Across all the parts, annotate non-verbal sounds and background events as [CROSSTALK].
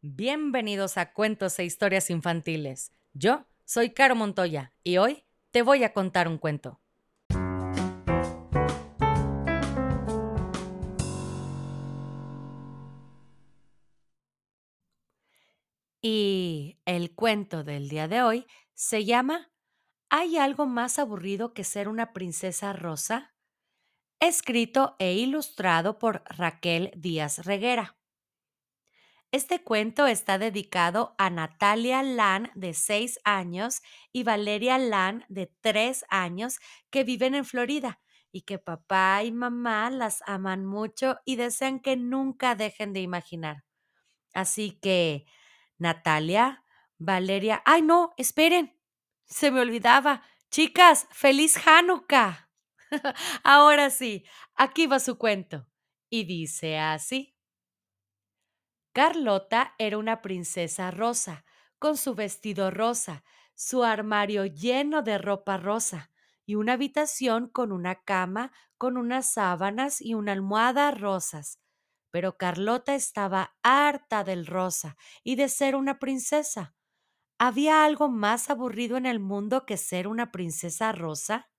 Bienvenidos a Cuentos e Historias Infantiles. Yo soy Caro Montoya y hoy te voy a contar un cuento. Y el cuento del día de hoy se llama ¿Hay algo más aburrido que ser una princesa rosa? Escrito e ilustrado por Raquel Díaz Reguera. Este cuento está dedicado a Natalia Lan, de 6 años, y Valeria Lan, de 3 años, que viven en Florida y que papá y mamá las aman mucho y desean que nunca dejen de imaginar. Así que, Natalia, Valeria, ay no, esperen, se me olvidaba. Chicas, feliz Hanukkah. [LAUGHS] Ahora sí, aquí va su cuento. Y dice así. Carlota era una princesa rosa, con su vestido rosa, su armario lleno de ropa rosa y una habitación con una cama, con unas sábanas y una almohada rosas. Pero Carlota estaba harta del rosa y de ser una princesa. ¿Había algo más aburrido en el mundo que ser una princesa rosa?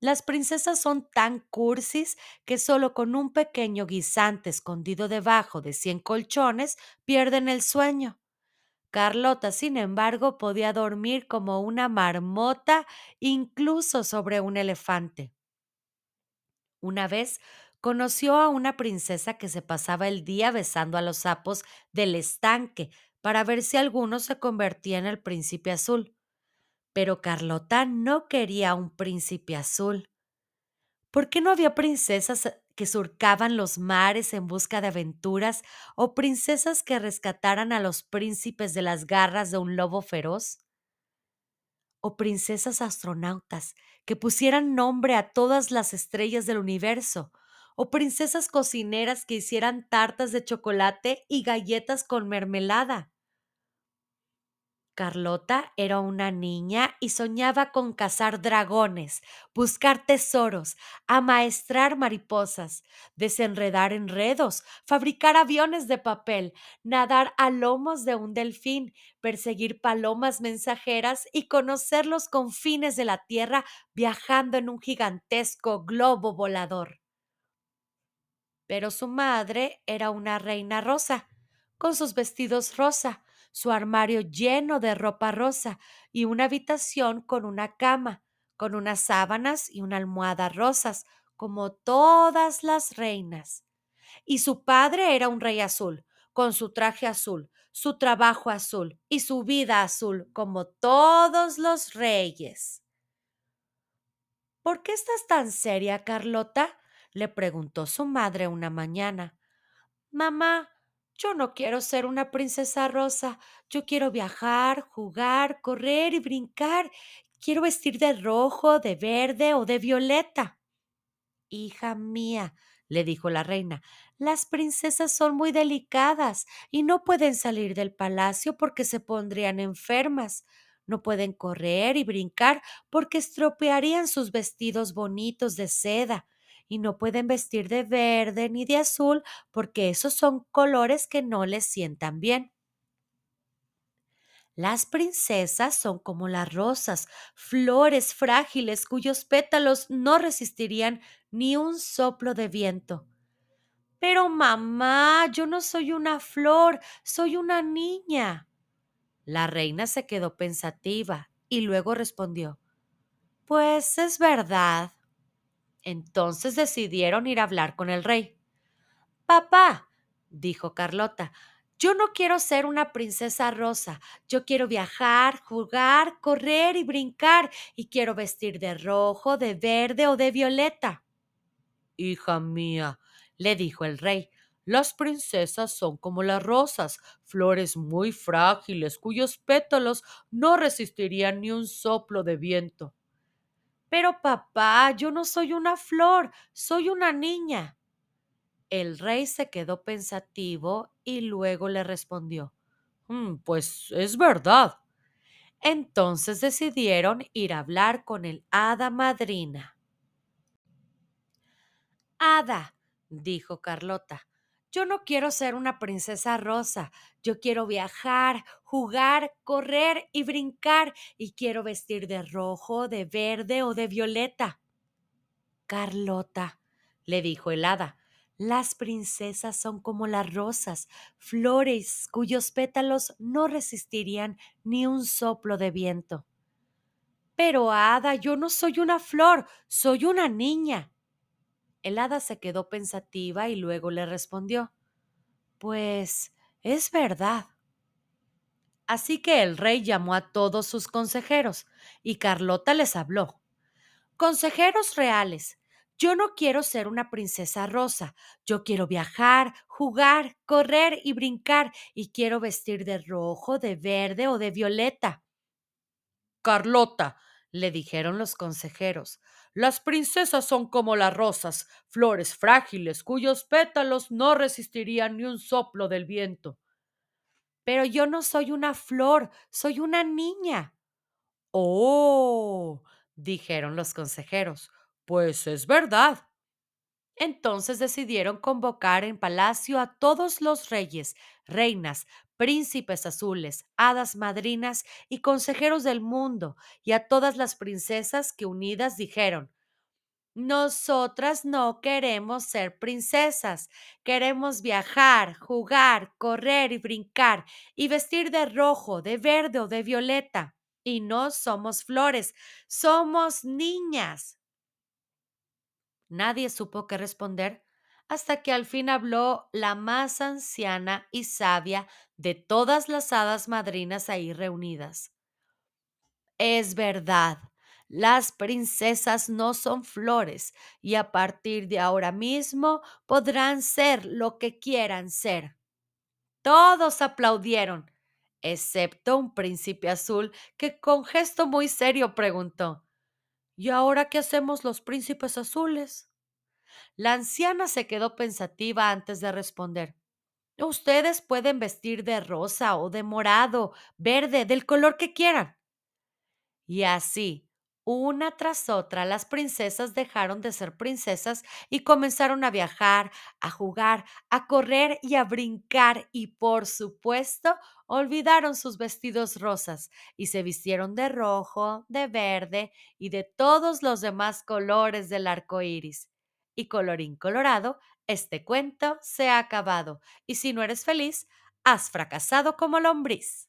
Las princesas son tan cursis que solo con un pequeño guisante escondido debajo de cien colchones pierden el sueño. Carlota, sin embargo, podía dormir como una marmota, incluso sobre un elefante. Una vez conoció a una princesa que se pasaba el día besando a los sapos del estanque para ver si alguno se convertía en el príncipe azul. Pero Carlota no quería un príncipe azul. ¿Por qué no había princesas eh, que surcaban los mares en busca de aventuras o princesas que rescataran a los príncipes de las garras de un lobo feroz? ¿O princesas astronautas que pusieran nombre a todas las estrellas del universo? ¿O princesas cocineras que hicieran tartas de chocolate y galletas con mermelada? Carlota era una niña y soñaba con cazar dragones, buscar tesoros, amaestrar mariposas, desenredar enredos, fabricar aviones de papel, nadar a lomos de un delfín, perseguir palomas mensajeras y conocer los confines de la tierra viajando en un gigantesco globo volador. Pero su madre era una reina rosa, con sus vestidos rosa, su armario lleno de ropa rosa y una habitación con una cama, con unas sábanas y una almohada rosas, como todas las reinas. Y su padre era un rey azul, con su traje azul, su trabajo azul y su vida azul, como todos los reyes. ¿Por qué estás tan seria, Carlota? le preguntó su madre una mañana. Mamá, yo no quiero ser una princesa rosa, yo quiero viajar, jugar, correr y brincar. Quiero vestir de rojo, de verde o de violeta. Hija mía, le dijo la reina, las princesas son muy delicadas y no pueden salir del palacio porque se pondrían enfermas. No pueden correr y brincar porque estropearían sus vestidos bonitos de seda y no pueden vestir de verde ni de azul porque esos son colores que no les sientan bien. Las princesas son como las rosas, flores frágiles cuyos pétalos no resistirían ni un soplo de viento. Pero mamá, yo no soy una flor, soy una niña. La reina se quedó pensativa y luego respondió Pues es verdad. Entonces decidieron ir a hablar con el rey. Papá, dijo Carlota, yo no quiero ser una princesa rosa, yo quiero viajar, jugar, correr y brincar, y quiero vestir de rojo, de verde o de violeta. Hija mía, le dijo el rey, las princesas son como las rosas, flores muy frágiles cuyos pétalos no resistirían ni un soplo de viento. Pero papá, yo no soy una flor, soy una niña. El rey se quedó pensativo y luego le respondió, mm, Pues es verdad. Entonces decidieron ir a hablar con el hada madrina. Hada, dijo Carlota, Yo no quiero ser una princesa rosa. Yo quiero viajar, jugar, correr y brincar. Y quiero vestir de rojo, de verde o de violeta. Carlota, le dijo el hada, las princesas son como las rosas, flores cuyos pétalos no resistirían ni un soplo de viento. Pero, hada, yo no soy una flor, soy una niña. El hada se quedó pensativa y luego le respondió Pues es verdad. Así que el rey llamó a todos sus consejeros, y Carlota les habló. Consejeros reales, yo no quiero ser una princesa rosa, yo quiero viajar, jugar, correr y brincar, y quiero vestir de rojo, de verde o de violeta. Carlota, le dijeron los consejeros, las princesas son como las rosas, flores frágiles cuyos pétalos no resistirían ni un soplo del viento. Pero yo no soy una flor, soy una niña. Oh, dijeron los consejeros, pues es verdad. Entonces decidieron convocar en palacio a todos los reyes, reinas, príncipes azules, hadas madrinas y consejeros del mundo, y a todas las princesas que unidas dijeron, nosotras no queremos ser princesas, queremos viajar, jugar, correr y brincar, y vestir de rojo, de verde o de violeta. Y no somos flores, somos niñas. Nadie supo qué responder hasta que al fin habló la más anciana y sabia de todas las hadas madrinas ahí reunidas. Es verdad, las princesas no son flores y a partir de ahora mismo podrán ser lo que quieran ser. Todos aplaudieron, excepto un príncipe azul que con gesto muy serio preguntó ¿Y ahora qué hacemos los príncipes azules? La anciana se quedó pensativa antes de responder. Ustedes pueden vestir de rosa o de morado, verde, del color que quieran. Y así, una tras otra, las princesas dejaron de ser princesas y comenzaron a viajar, a jugar, a correr y a brincar y, por supuesto, olvidaron sus vestidos rosas y se vistieron de rojo, de verde y de todos los demás colores del arco iris. Y colorín colorado, este cuento se ha acabado. Y si no eres feliz, has fracasado como lombriz.